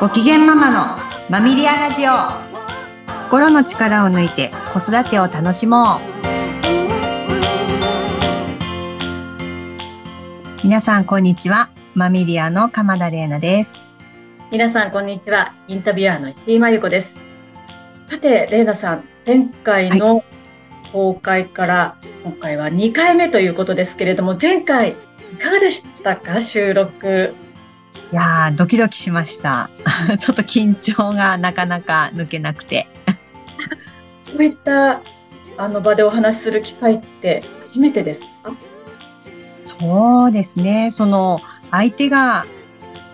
ご機嫌ママのマミリアラジオ。心の力を抜いて子育てを楽しもう。皆さんこんにちは。マミリアの鎌田玲奈です。皆さんこんにちは。インタビュアーの石井真由子です。さて玲奈さん前回の公開から今回は2回目ということですけれども前回いかがでしたか？収録いやー、ドキドキしました。ちょっと緊張がなかなか抜けなくて。こういったあの場でお話しする機会って初めてですか？そうですね。その、相手が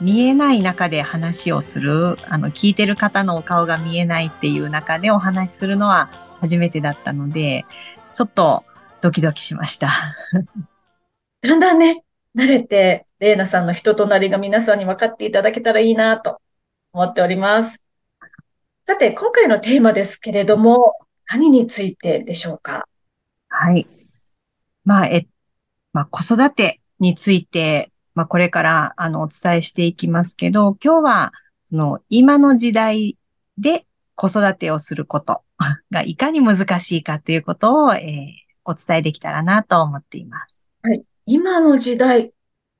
見えない中で話をする、あの、聞いてる方のお顔が見えないっていう中でお話しするのは初めてだったので、ちょっとドキドキしました。だんだんね、慣れて、レイナさんの人となりが皆さんに分かっていただけたらいいなと思っております。さて、今回のテーマですけれども、何についてでしょうか？はい。まあ、え、まあ、子育てについて、まあ、これから、あの、お伝えしていきますけど、今日は、その、今の時代で子育てをすること がいかに難しいかということを、えーお伝えできたらなと思っています。今の時代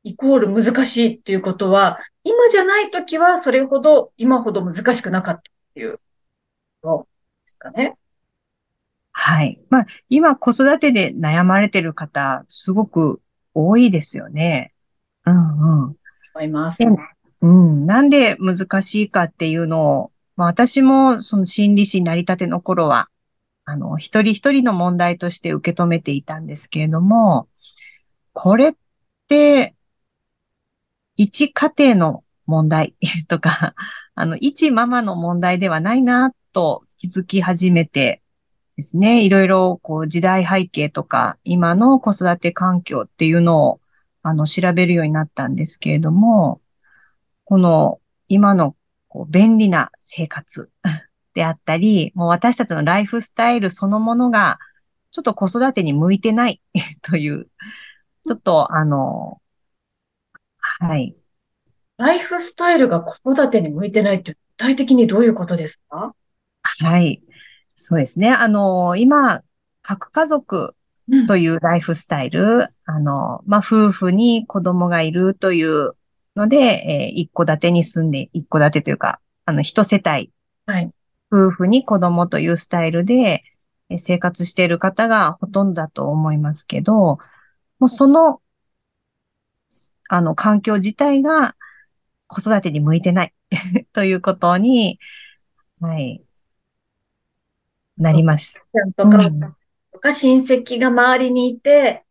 イコール難しいっていうことは、今じゃないときはそれほど、今ほど難しくなかったっていうことですかね。はい。まあ、今子育てで悩まれてる方、すごく多いですよね。うんうん。思います。でうん、なんで難しいかっていうのを、まあ、私もその心理師になりたての頃は、あの、一人一人の問題として受け止めていたんですけれども、これって、一家庭の問題 とか、あの、一ママの問題ではないなと気づき始めてですね、いろいろこう時代背景とか、今の子育て環境っていうのを、あの、調べるようになったんですけれども、この今のこう便利な生活 であったり、もう私たちのライフスタイルそのものが、ちょっと子育てに向いてない という、ちょっとあの、はい。ライフスタイルが子育てに向いてないって具体的にどういうことですか？はい。そうですね。あの、今、核家族うんというライフスタイル、あの、まあ、夫婦に子供がいるというので、えー一戸建てに住んで、一戸建てというか、あの、一世帯、はい。夫婦に子供というスタイルでえー生活している方がほとんどだと思いますけど、もうその、あの、環境自体が子育てに向いてない ということに、はい、なりました。とか、うんとか親戚が周りにいて、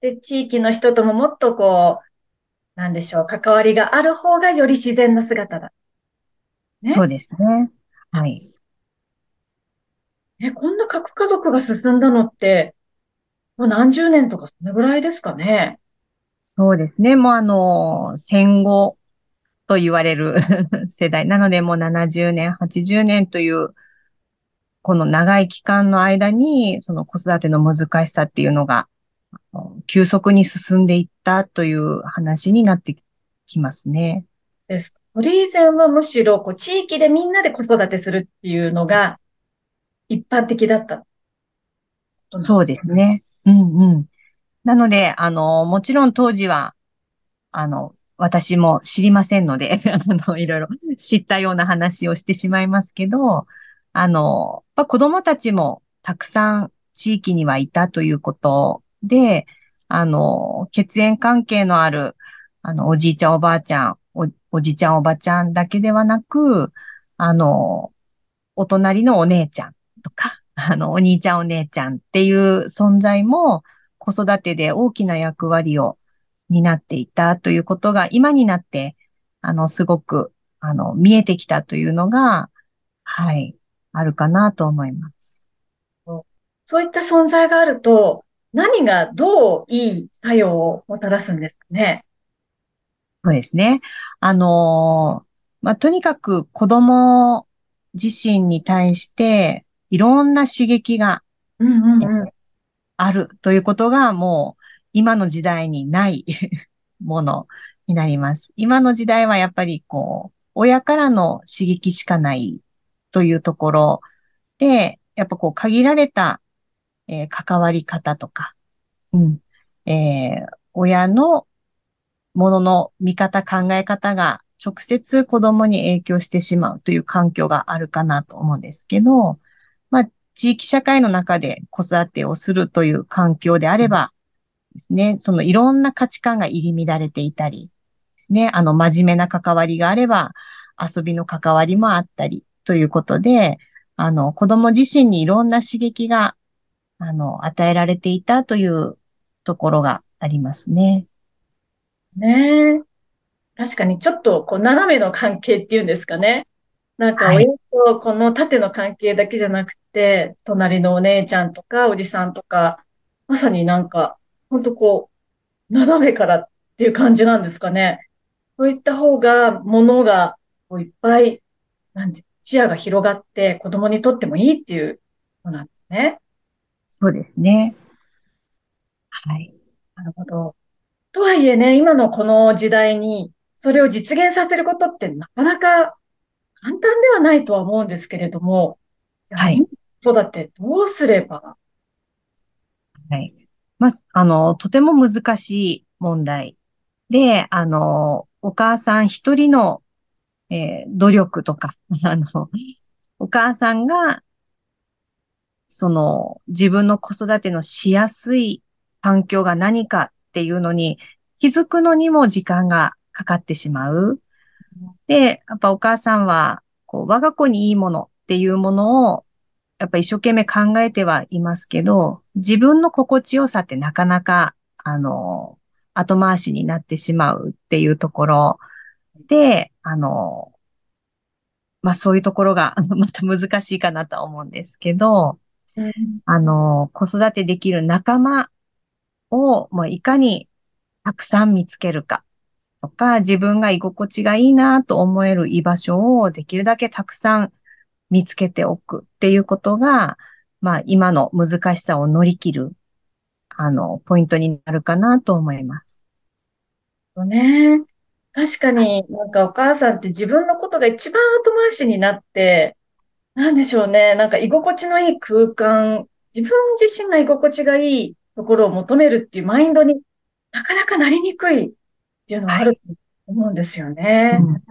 で、地域の人とももっとこう、なんでしょう、関わりがある方がより自然な姿だ。ねそうですね。はい。え、こんな核家族が進んだのって、もう何十年とかそのぐらいですかね。そうですね。もうあの、戦後と言われる 世代。なのでもう70年、80年という、この長い期間の間に、その子育ての難しさっていうのが、急速に進んでいったという話になってきますね。です。それ以前はむしろ、こう、地域でみんなで子育てするっていうのが一般的だった。そうですね。うんうん。なので、あの、もちろん当時は、あの、私も知りませんので、あの、いろいろ知ったような話をしてしまいますけど、あの、やっぱ子供たちもたくさん地域にはいたということで、あの、血縁関係のある、あの、おじいちゃんおばあちゃん、お、おじちゃんおばちゃんだけではなく、あの、お隣のお姉ちゃんとか、あの、お兄ちゃんお姉ちゃんっていう存在も子育てで大きな役割を担っていたということが今になって、あの、すごく、あの、見えてきたというのが、はい、あるかなと思います。そういった存在があると、何がどういい作用をもたらすんですかね？そうですね。あのーまあ、とにかく子供自身に対していろんな刺激がうんうんうん。あるということがもう今の時代にない ものになります。今の時代はやっぱりこう、親からの刺激しかないというところで、やっぱこう限られた、えー関わり方とか、うん、えー親のものの見方、考え方が直接子供に影響してしまうという環境があるかなと思うんですけど、地域社会の中で子育てをするという環境であればですね、そのいろんな価値観が入り乱れていたりですね、あの真面目な関わりがあれば遊びの関わりもあったりということで、あの子供自身にいろんな刺激があの与えられていたというところがありますね。ねえ。確かにちょっとこう斜めの関係っていうんですかね。なんか親はい。とこの縦の関係だけじゃなくて、隣のお姉ちゃんとかおじさんとか、まさになんか、ほんとこう、斜めからっていう感じなんですかね。そういった方が、ものがこういっぱい、なんて、視野が広がって子供にとってもいいっていうのなんですね。そうですね。はい。なるほど。とはいえね、今のこの時代に、それを実現させることってなかなか簡単ではないとは思うんですけれども、はい育てどうすれば、はい。まあ、あの、とても難しい問題で、あの、お母さん一人の、えー努力とか、あの、お母さんが、その、自分の子育てのしやすい環境が何かっていうのに気づくのにも時間がかかってしまう。で、やっぱお母さんは、こう、我が子にいいものっていうものを、やっぱ一生懸命考えてはいますけど、自分の心地よさってなかなか、あの、後回しになってしまうっていうところで、あの、まあそういうところが また難しいかなとは思うんですけど、うんあの、子育てできる仲間を、もういかにたくさん見つけるか。とか、自分が居心地がいいなと思える居場所をできるだけたくさん見つけておくっていうことが、まあ今の難しさを乗り切る、あの、ポイントになるかなと思います。とね。確かになんかお母さんって自分のことが一番後回しになって、なんでしょうね。なんか居心地のいい空間、自分自身が居心地がいいところを求めるっていうマインドになかなかなりにくいっていうのはあると思うんですよね。うん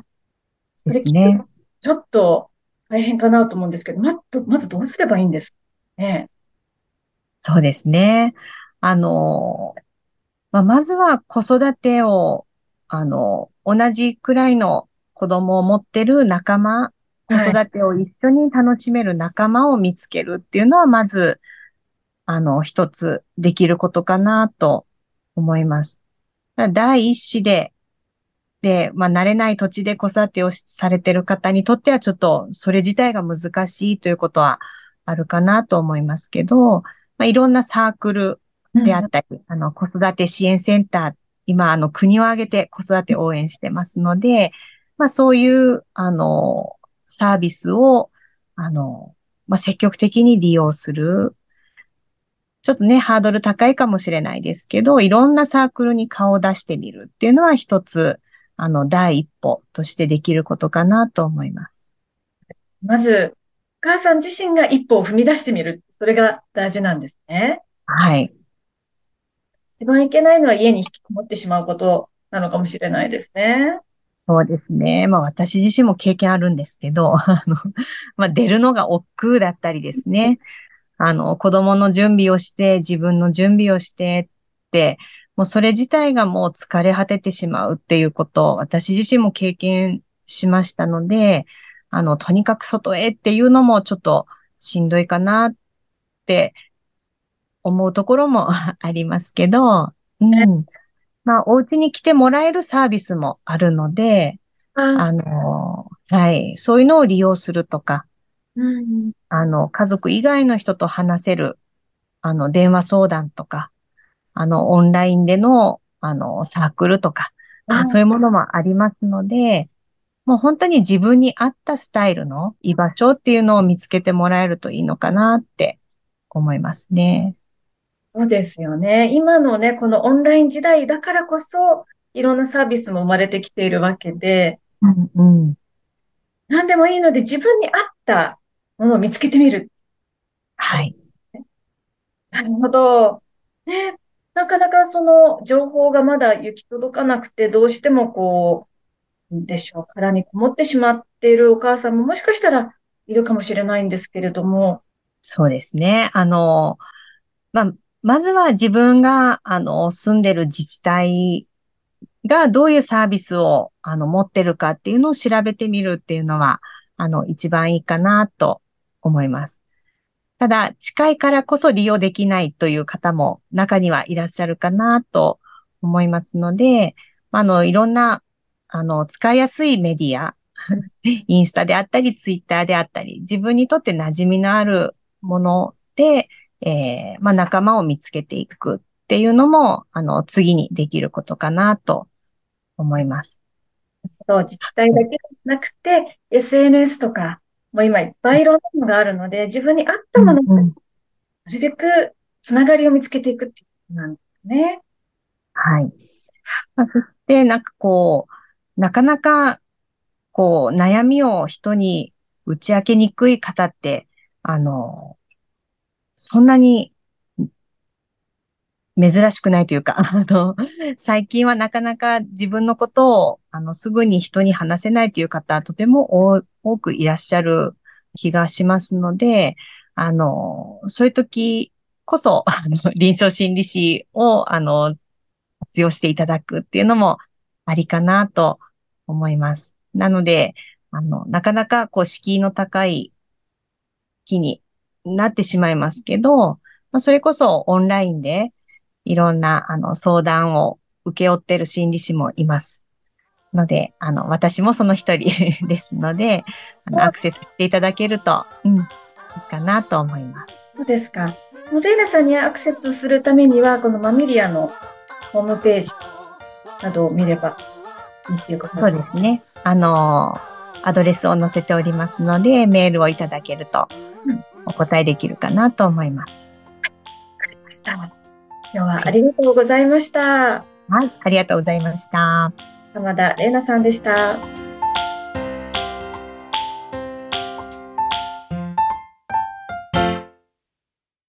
それね。ちょっと大変かなと思うんですけど、ま、まずどうすればいいんですか？ね。そうですね。あの、まあ、まずは子育てを、あの、同じくらいの子供を持ってる仲間、子はい。育てを一緒に楽しめる仲間を見つけるっていうのは、まず、あの、一つできることかなと思います。第一子で、で、まあ、慣れない土地で子育てをしされてる方にとっては、ちょっと、それ自体が難しいということはあるかなと思いますけど、まあ、いろんなサークルであったり、あの、子育て支援センター、今、あの、国を挙げて子育て応援してますので、まあ、そういう、あの、サービスを、あの、まあ、積極的に利用する。ちょっとね、ハードル高いかもしれないですけど、いろんなサークルに顔を出してみるっていうのは一つ、あの、第一歩としてできることかなと思います。まず、お母さん自身が一歩を踏み出してみる。それが大事なんですね。はい。一番いけないのは家に引きこもってしまうことなのかもしれないですね。そうですね。まあ私自身も経験あるんですけど、あの、まあ出るのが億劫だったりですね。あの、子供の準備をして、自分の準備をしてって、もうそれ自体がもう疲れ果ててしまうっていうことを私自身も経験しましたので、あの、とにかく外へっていうのもちょっとしんどいかなって思うところも ありますけど、うん。まあ、お家に来てもらえるサービスもあるので、あ、あの、はい、そういうのを利用するとか、うん、あの、家族以外の人と話せる、あの、電話相談とか、あの、オンラインでの、あの、サークルとか、あそういうものもありますので、もう本当に自分に合ったスタイルの居場所っていうのを見つけてもらえるといいのかなって思いますね。そうですよね。今のね、このオンライン時代だからこそ、いろんなサービスも生まれてきているわけで、うん、うん。何でもいいので自分に合ったものを見つけてみる。はい。なるほど。ね、なかなかその情報がまだ行き届かなくて、どうしてもこう、でしょう、殻にこもってしまっているお母さんももしかしたらいるかもしれないんですけれども。そうですね。あの、まあ、まずは自分が、あの、住んでる自治体がどういうサービスを、あの、持ってるかっていうのを調べてみるっていうのは、あの、一番いいかなと思います。ただ、近いからこそ利用できないという方も中にはいらっしゃるかなと思いますので、あの、いろんな、あの、使いやすいメディア、インスタであったり、ツイッターであったり、自分にとって馴染みのあるもので、えー、まあ、仲間を見つけていくっていうのも、あの、次にできることかなと思います。そう、自治体だけじゃなくて、SNS とか、もう今いっぱいいろんなものがあるので、自分に合ったものを、なるべくつながりを見つけていくっていうなんですね。はい。まあ、そして、なんかこう、なかなか、こう、悩みを人に打ち明けにくい方って、あの、そんなに珍しくないというか、あの、最近はなかなか自分のことを、あの、すぐに人に話せないという方、とても多多くいらっしゃる気がしますので、あの、そういう時こそ、あの、臨床心理士を、あの、活用していただくっていうのもありかなと思います。なので、あの、なかなかこう、敷居の高い木になってしまいますけど、まあ、それこそオンラインでいろんなあの相談を受け負ってる心理師もいます。ので、あの、私もその一人 ですので、あのアクセスしていただけると、うん、いいかなと思います。そうですか。レイナさんにアクセスするためには、このマミリアのホームページなどを見ればいいっていうことそうですね。あの、アドレスを載せておりますので、メールをいただけると、お答えできるかなと思います。わかりました。今日はありがとうございました。はい、ありがとうございました。浜田玲奈さんでした。